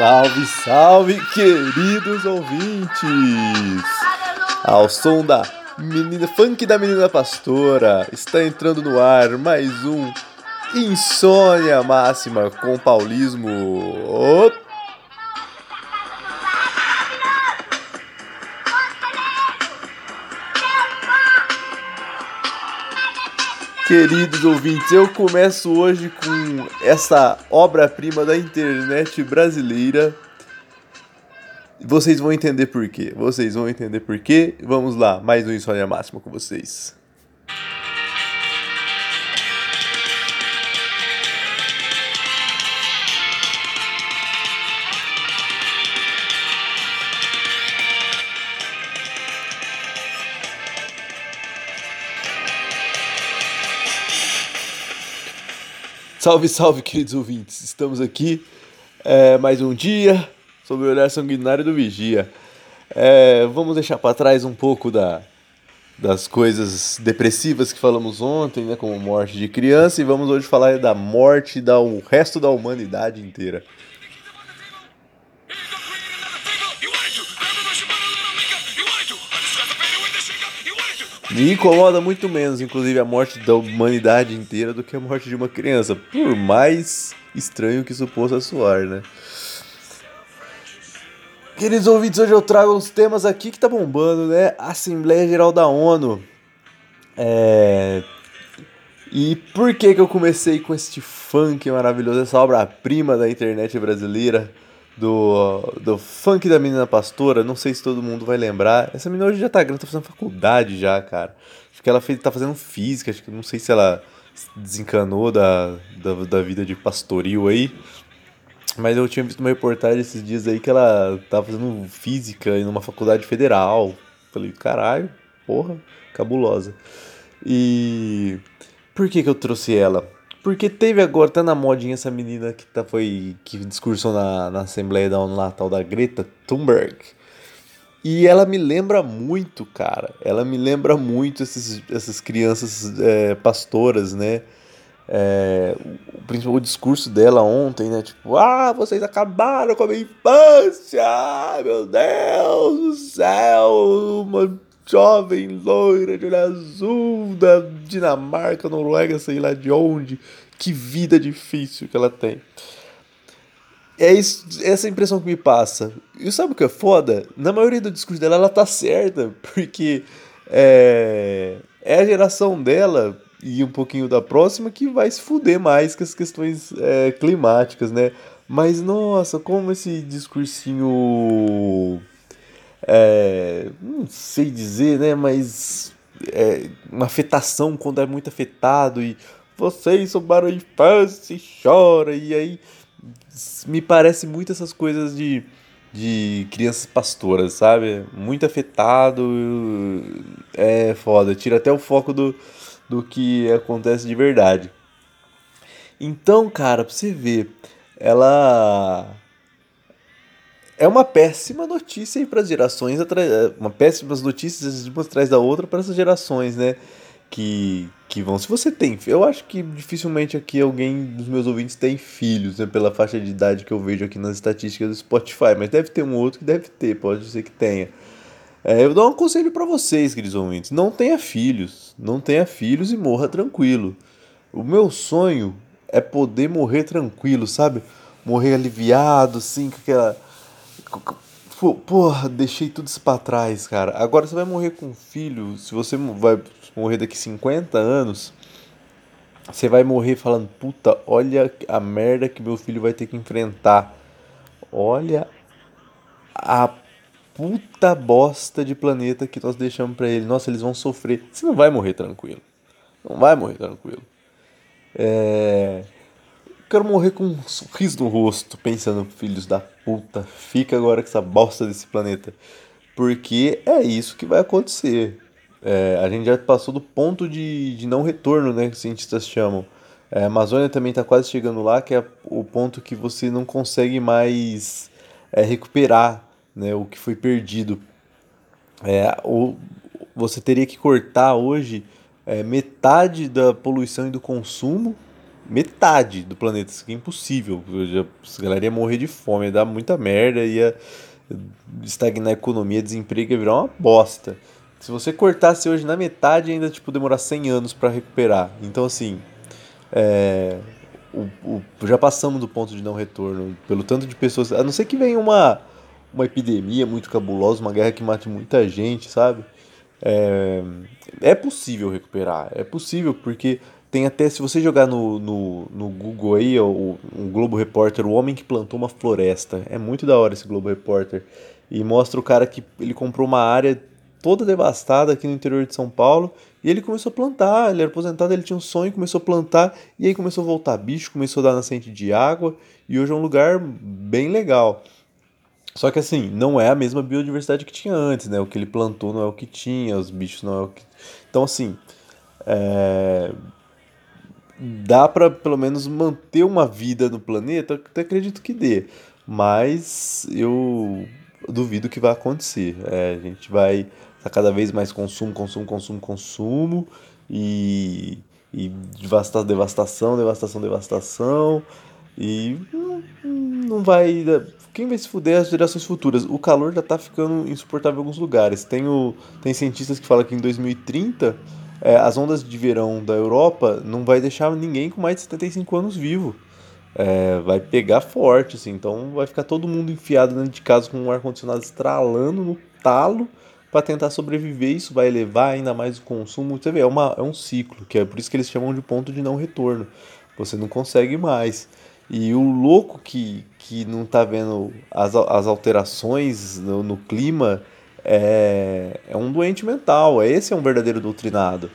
Salve, salve, queridos ouvintes! Ao som da menina funk da menina pastora, está entrando no ar mais um Insônia Máxima com Paulismo. Opa! Queridos ouvintes, eu começo hoje com essa obra-prima da internet brasileira. Vocês vão entender por quê. Vocês vão entender por quê. Vamos lá, mais um Insônia Máxima com vocês. Salve, salve, queridos ouvintes! Estamos aqui é, mais um dia sob o olhar sanguinário do Vigia. É, vamos deixar para trás um pouco da, das coisas depressivas que falamos ontem, né, como morte de criança, e vamos hoje falar da morte do resto da humanidade inteira. Me incomoda muito menos, inclusive, a morte da humanidade inteira do que a morte de uma criança. Por mais estranho que isso possa soar, né? Queridos ouvintes, hoje eu trago os temas aqui que tá bombando, né? Assembleia Geral da ONU. É... E por que que eu comecei com este funk maravilhoso, essa obra-prima da internet brasileira? Do, do funk da menina pastora, não sei se todo mundo vai lembrar. Essa menina hoje já tá grande, tá fazendo faculdade já, cara. Acho que ela fez, tá fazendo física, acho que não sei se ela desencanou da, da, da vida de pastoril aí. Mas eu tinha visto uma reportagem esses dias aí que ela tava fazendo física em uma faculdade federal. Falei, caralho, porra, cabulosa. E por que que eu trouxe ela? Porque teve agora, tá na modinha essa menina que tá, foi. que discursou na, na Assembleia da ONU lá, tal da Greta Thunberg. E ela me lembra muito, cara. Ela me lembra muito esses, essas crianças é, pastoras, né? É, o, o discurso dela ontem, né? Tipo, ah, vocês acabaram com a minha infância! Meu Deus do céu! Uma jovem loira de olho azul da Dinamarca, Noruega, sei lá de onde. Que vida difícil que ela tem. É isso, essa impressão que me passa. E sabe o que é foda? Na maioria do discurso dela, ela tá certa, porque é, é a geração dela e um pouquinho da próxima que vai se fuder mais com as questões é, climáticas, né? Mas nossa, como esse discursinho é, não sei dizer, né, mas é, uma afetação quando é muito afetado e vocês souberam a infância e chora, e aí me parece muito essas coisas de, de crianças pastoras, sabe? Muito afetado, é foda, tira até o foco do, do que acontece de verdade. Então, cara, pra você ver, ela é uma péssima notícia para as gerações, uma péssima notícias uma atrás da outra para essas gerações, né? Que, que vão. Se você tem. Eu acho que dificilmente aqui alguém dos meus ouvintes tem filhos, né? Pela faixa de idade que eu vejo aqui nas estatísticas do Spotify. Mas deve ter um outro que deve ter, pode ser que tenha. É, eu dou um conselho para vocês, queridos ouvintes. Não tenha filhos. Não tenha filhos e morra tranquilo. O meu sonho é poder morrer tranquilo, sabe? Morrer aliviado, assim, com aquela Porra, deixei tudo isso pra trás, cara. Agora você vai morrer com um filho. Se você vai morrer daqui 50 anos, você vai morrer falando: Puta, olha a merda que meu filho vai ter que enfrentar. Olha a puta bosta de planeta que nós deixamos para ele. Nossa, eles vão sofrer. Você não vai morrer tranquilo. Não vai morrer tranquilo. É. Quero morrer com um sorriso no rosto, pensando, filhos da puta, fica agora com essa bosta desse planeta. Porque é isso que vai acontecer. É, a gente já passou do ponto de, de não retorno, né, que os cientistas chamam. É, a Amazônia também está quase chegando lá, que é o ponto que você não consegue mais é, recuperar né, o que foi perdido. É, ou você teria que cortar hoje é, metade da poluição e do consumo metade do planeta. Isso é impossível. A galera ia morrer de fome, ia dar muita merda, ia estagnar a economia, desemprego ia virar uma bosta. Se você cortasse hoje na metade, ainda tipo demorar 100 anos para recuperar. Então assim, é, o, o, já passamos do ponto de não retorno pelo tanto de pessoas, a não ser que venha uma uma epidemia muito cabulosa, uma guerra que mate muita gente, sabe? É, é possível recuperar, é possível porque tem até, se você jogar no, no, no Google aí, o, Globo Repórter, o homem que plantou uma floresta. É muito da hora esse Globo Repórter. E mostra o cara que ele comprou uma área toda devastada aqui no interior de São Paulo. E ele começou a plantar, ele era aposentado, ele tinha um sonho, começou a plantar, e aí começou a voltar bicho, começou a dar nascente de água, e hoje é um lugar bem legal. Só que assim, não é a mesma biodiversidade que tinha antes, né? O que ele plantou não é o que tinha, os bichos não é o que. Então, assim, é dá para pelo menos manter uma vida no planeta, até acredito que dê. Mas eu duvido que vai acontecer. É, a gente vai tá cada vez mais consumo, consumo, consumo, consumo e, e devastação, devastação, devastação, devastação e não, vai quem vai se fuder é as gerações futuras. O calor já tá ficando insuportável em alguns lugares. Tem, o, tem cientistas que falam que em 2030 é, as ondas de verão da Europa não vai deixar ninguém com mais de 75 anos vivo. É, vai pegar forte, assim, então vai ficar todo mundo enfiado dentro de casa com um ar-condicionado estralando no talo para tentar sobreviver. Isso vai elevar ainda mais o consumo. Você vê, é, uma, é um ciclo, que é por isso que eles chamam de ponto de não retorno. Você não consegue mais. E o louco que, que não tá vendo as, as alterações no, no clima é, é um doente mental. Esse é um verdadeiro doutrinado.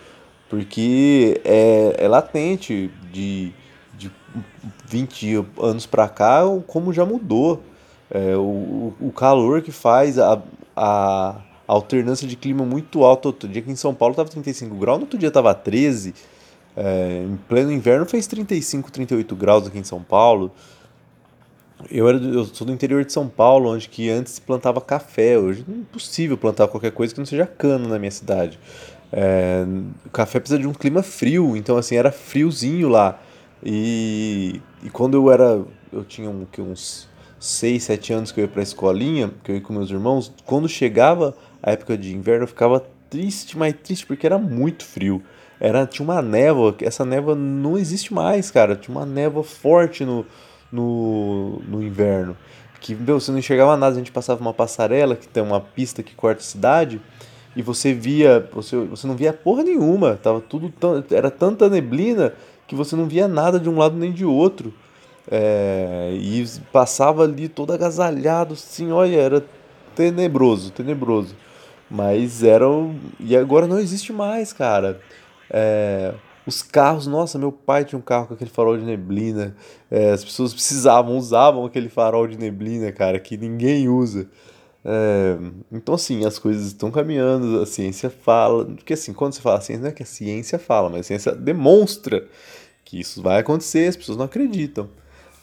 Porque é, é latente de, de 20 anos para cá como já mudou. É, o, o calor que faz, a, a alternância de clima muito alta. Outro dia aqui em São Paulo estava 35 graus, no outro dia estava 13. É, em pleno inverno fez 35, 38 graus aqui em São Paulo. Eu, era, eu sou do interior de São Paulo, onde que antes se plantava café. Hoje é impossível plantar qualquer coisa que não seja cana na minha cidade. É, o café precisa de um clima frio, então assim, era friozinho lá. E, e quando eu era. Eu tinha um, uns 6, 7 anos que eu ia pra escolinha, que eu ia com meus irmãos, quando chegava a época de inverno eu ficava triste, mais triste, porque era muito frio. Era, tinha uma névoa, essa névoa não existe mais, cara. Tinha uma névoa forte no, no, no inverno. Que, meu, você não enxergava nada, a gente passava uma passarela, que tem uma pista que corta a cidade, e você via, você, você não via porra nenhuma, tava tudo tão, era tanta neblina que você não via nada de um lado nem de outro. É, e passava ali todo agasalhado, assim, olha, era tenebroso, tenebroso. Mas era. E agora não existe mais, cara. É, os carros, nossa, meu pai tinha um carro com aquele farol de neblina. É, as pessoas precisavam, usavam aquele farol de neblina, cara, que ninguém usa. É, então, assim, as coisas estão caminhando, a ciência fala. Porque, assim, quando você fala ciência, não é que a ciência fala, mas a ciência demonstra que isso vai acontecer, as pessoas não acreditam.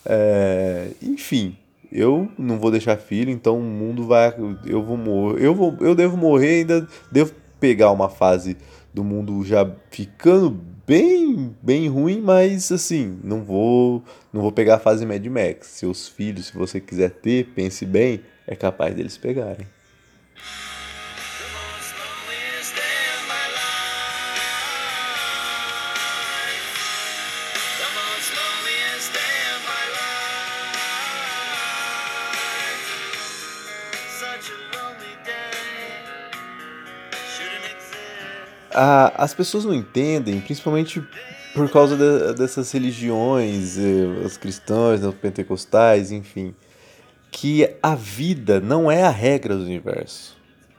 É, enfim, eu não vou deixar filho, então o mundo vai. Eu vou morrer. Eu, vou, eu devo morrer, ainda devo pegar uma fase do mundo já ficando bem, bem ruim, mas assim, não vou, não vou pegar a fase Mad Max. Seus filhos, se você quiser ter, pense bem, é capaz deles pegarem. As pessoas não entendem, principalmente por causa de, dessas religiões, eh, os cristãos, os pentecostais, enfim, que a vida não é a regra do universo.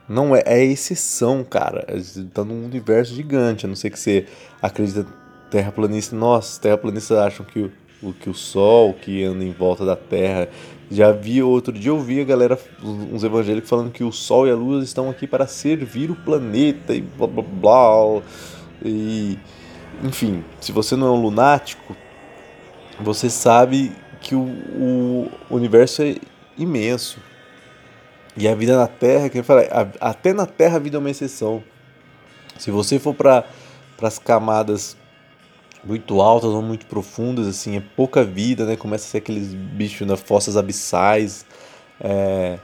Não é, é exceção, cara. Está num universo gigante, a não ser que você acredita terraplanista. Nossa, terraplanistas acham que o, que o Sol, que anda em volta da Terra. Já vi outro dia, eu vi a galera, uns evangélicos falando que o Sol e a Lua estão aqui para servir o planeta e blá blá blá. E enfim, se você não é um lunático, você sabe que o, o universo é imenso. E a vida na Terra, que eu falei, até na Terra a vida é uma exceção. Se você for para as camadas muito altas ou muito profundas, assim, é pouca vida, né? Começa a ser aqueles bichos nas fossas abissais. É...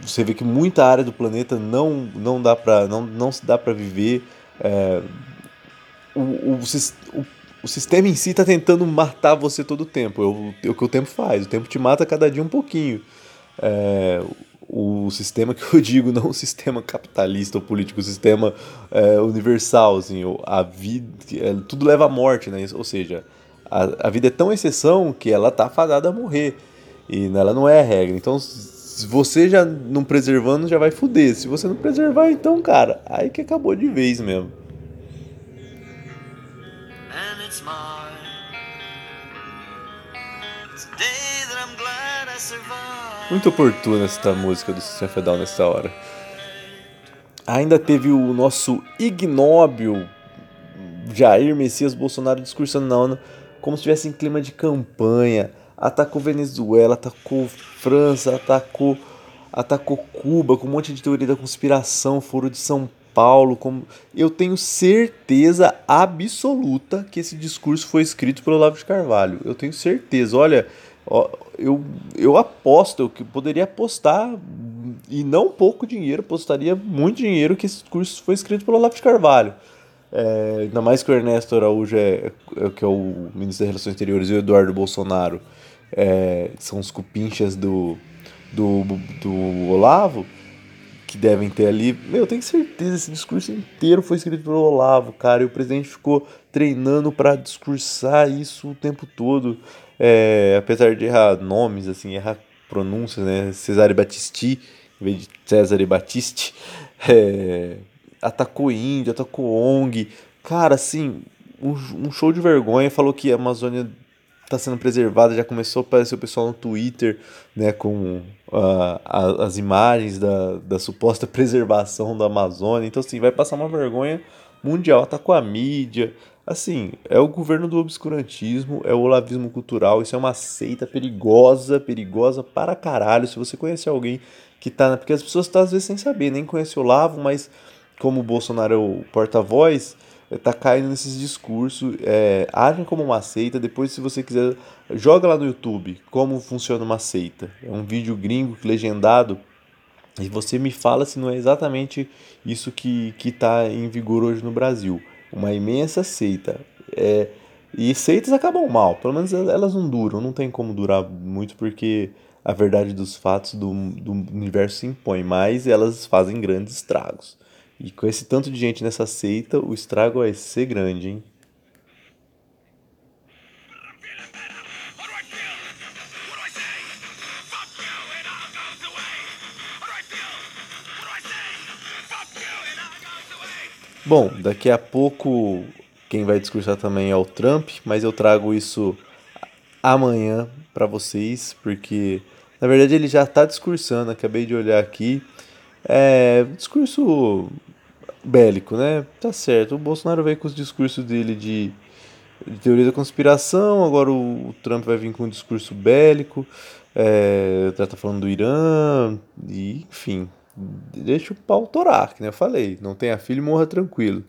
Você vê que muita área do planeta não, não dá para não, não se dá para viver. É... O, o, o, o, sistema em si está tentando matar você todo o tempo. É o, que o tempo faz. O tempo te mata cada dia um pouquinho. É, o sistema que eu digo, não o sistema capitalista ou político, o sistema é, universal, assim, a vida, é, tudo leva à morte, né? Ou seja, a, a vida é tão exceção que ela tá fadada a morrer e ela não é a regra. Então, se você já não preservando, já vai fuder. Se você não preservar, então, cara, aí que acabou de vez mesmo. And it's. It's day that I'm glad. Muito oportuna esta música do System Fedal nessa hora. Ainda teve o nosso ignóbil Jair Messias Bolsonaro discursando na ONU como se estivesse em clima de campanha. Atacou Venezuela, atacou França, atacou, atacou Cuba com um monte de teoria da conspiração, foro de São Paulo. Como... Eu tenho certeza absoluta que esse discurso foi escrito pelo Olavo de Carvalho. Eu tenho certeza. Olha, eu, eu aposto, eu poderia apostar, e não pouco dinheiro, apostaria muito dinheiro que esse curso foi escrito pelo Olavo de Carvalho. É, ainda mais que o Ernesto Araújo, é, é, que é o ministro das Relações Exteriores, e o Eduardo Bolsonaro é, são os cupinchas do, do, do Olavo, que devem ter ali. Meu, eu tenho certeza, esse discurso inteiro foi escrito pelo Olavo, cara, e o presidente ficou treinando para discursar isso o tempo todo. É, apesar de errar nomes, assim, errar pronúncias, né? Cesare Battisti, em vez de Cesare Battisti, é, atacou índio, atacou ONG. Cara, assim, um, um show de vergonha. Falou que a Amazônia está sendo preservada. Já começou a aparecer o pessoal no Twitter, né, com uh, a, as imagens da, da suposta preservação da Amazônia. Então, assim, vai passar uma vergonha mundial. Atacou a mídia, Assim, é o governo do obscurantismo, é o olavismo cultural, isso é uma seita perigosa, perigosa para caralho. Se você conhece alguém que tá. Porque as pessoas estão às vezes sem saber, nem conhece o Olavo, mas como o Bolsonaro é o porta-voz, é, tá caindo nesses discursos. É, agem como uma seita. Depois, se você quiser, joga lá no YouTube como funciona uma seita. É um vídeo gringo legendado. E você me fala se não é exatamente isso que está em vigor hoje no Brasil uma imensa seita. É, e seitas acabam mal, pelo menos elas não duram, não tem como durar muito porque a verdade dos fatos do, do universo se impõe, mas elas fazem grandes estragos. E com esse tanto de gente nessa seita, o estrago vai ser grande, hein? Bom, daqui a pouco quem vai discursar também é o Trump, mas eu trago isso amanhã para vocês, porque na verdade ele já está discursando, acabei de olhar aqui. É, discurso bélico, né? Tá certo. O Bolsonaro veio com os discursos dele de, de teoria da conspiração, agora o, o, Trump vai vir com um discurso bélico, é, tá falando do Irã, e, enfim, deixa o pau torar, que nem eu falei. Não tenha filho, morra tranquilo.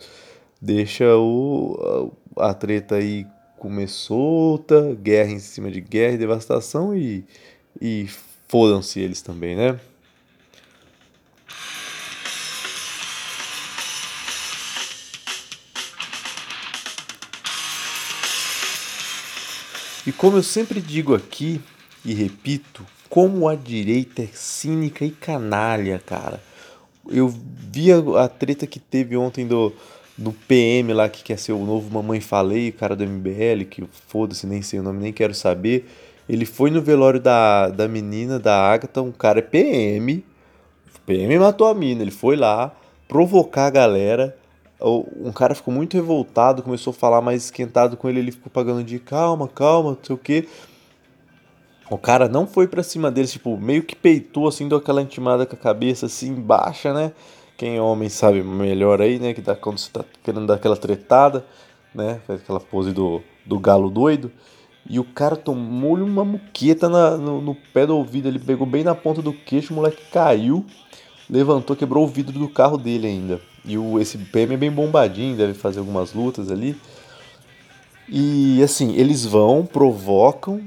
Deixa o, a, a treta aí comer solta, guerra em cima de guerra e devastação e, e fodam-se eles também, né? E como eu sempre digo aqui e repito, como a direita é cínica e canalha, cara. Eu vi a, a treta que teve ontem do, do PM lá que quer ser o novo Mamãe Falei, o cara do MBL, que foda-se, nem sei o nome, nem quero saber. Ele foi no velório da, da menina, da Agatha, um cara é PM. O PM matou a mina, ele foi lá provocar a galera. Um cara ficou muito revoltado, começou a falar mais esquentado com ele, ele ficou pagando de calma, calma, não sei o que. O cara não foi pra cima deles, tipo, meio que peitou, assim, deu aquela intimada com a cabeça, assim, baixa, né? Quem é homem sabe melhor aí, né? Que dá quando você tá querendo dar aquela tretada, né? Faz aquela pose do, do galo doido. E o cara tomou-lhe uma muqueta na, no, no, pé do ouvido, ele pegou bem na ponta do queixo, o moleque caiu, levantou, quebrou o vidro do carro dele ainda. E o, esse PM é bem bombadinho, deve fazer algumas lutas ali. E assim, eles vão, provocam,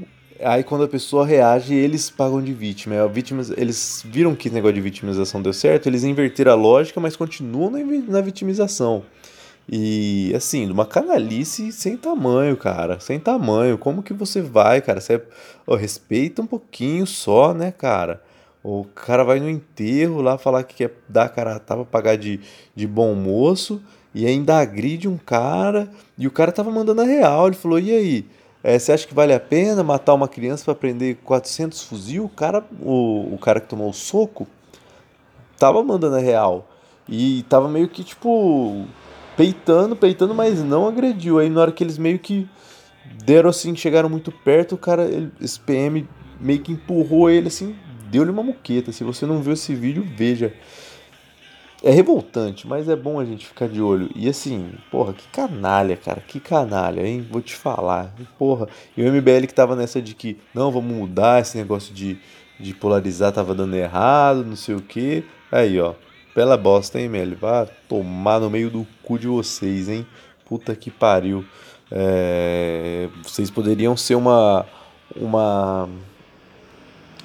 aí quando a pessoa reage, eles pagam de vítima. A vítima eles viram que negócio de vitimização deu certo, eles inverteram a lógica, mas continuam na vitimização. E assim, uma canalice sem tamanho, cara. Sem tamanho. Como que você vai, cara? Você oh, respeita um pouquinho só, né, cara? O cara vai no enterro lá falar que quer dar cara tava pagar de, de bom moço e ainda agride um cara. E o cara tava mandando a real. Ele falou: e aí? É, você acha que vale a pena matar uma criança para prender 400 fuzil? O cara, o, o cara que tomou o soco tava mandando a real. E tava meio que tipo peitando, peitando, mas não agrediu. Aí na hora que eles meio que deram assim, chegaram muito perto, o cara, ele, esse PM meio que empurrou ele assim, deu-lhe uma muqueta. Se você não viu esse vídeo, veja. É revoltante, mas é bom a gente ficar de olho. E assim, porra, que canalha, cara, que canalha, hein? Vou te falar. Porra, e o MBL que tava nessa de que, não, vamos mudar esse negócio de, de polarizar, tava dando errado, não sei o que. Aí, ó, Bela bosta, hein, Meli? Vá tomar no meio do cu de vocês, hein? Puta que pariu. É... Vocês poderiam ser uma. Uma.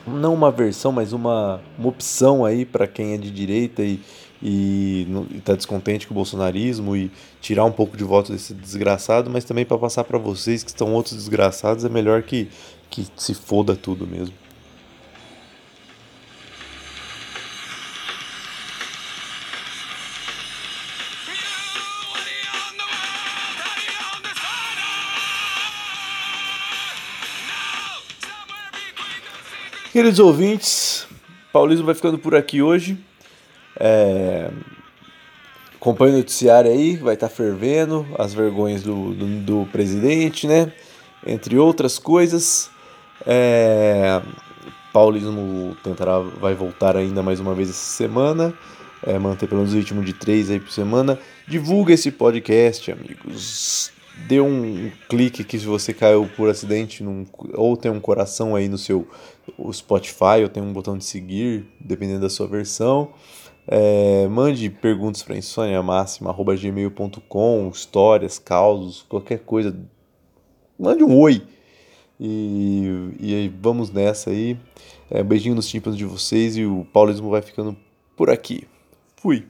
Não uma versão, mas uma, uma opção aí para quem é de direita e, e, e tá descontente com o bolsonarismo e tirar um pouco de voto desse desgraçado, mas também para passar para vocês que estão outros desgraçados, é melhor que, que se foda tudo mesmo. Queridos ouvintes, Paulismo vai ficando por aqui hoje. É... Acompanhe o noticiário aí, vai estar tá fervendo, as vergonhas do, do, do, presidente, né? Entre outras coisas. É... Paulismo tentará, vai voltar ainda mais uma vez essa semana. É, manter pelo menos o ritmo de três aí por semana. Divulga esse podcast, amigos dê um clique aqui se você caiu por acidente num, ou tem um coração aí no seu Spotify ou tem um botão de seguir, dependendo da sua versão. É, mande perguntas para insôniamáxima.gmail.com, histórias, causos, qualquer coisa. Mande um oi. E, e vamos nessa aí. É, beijinho nos tímpanos de vocês e o Paulismo vai ficando por aqui. Fui.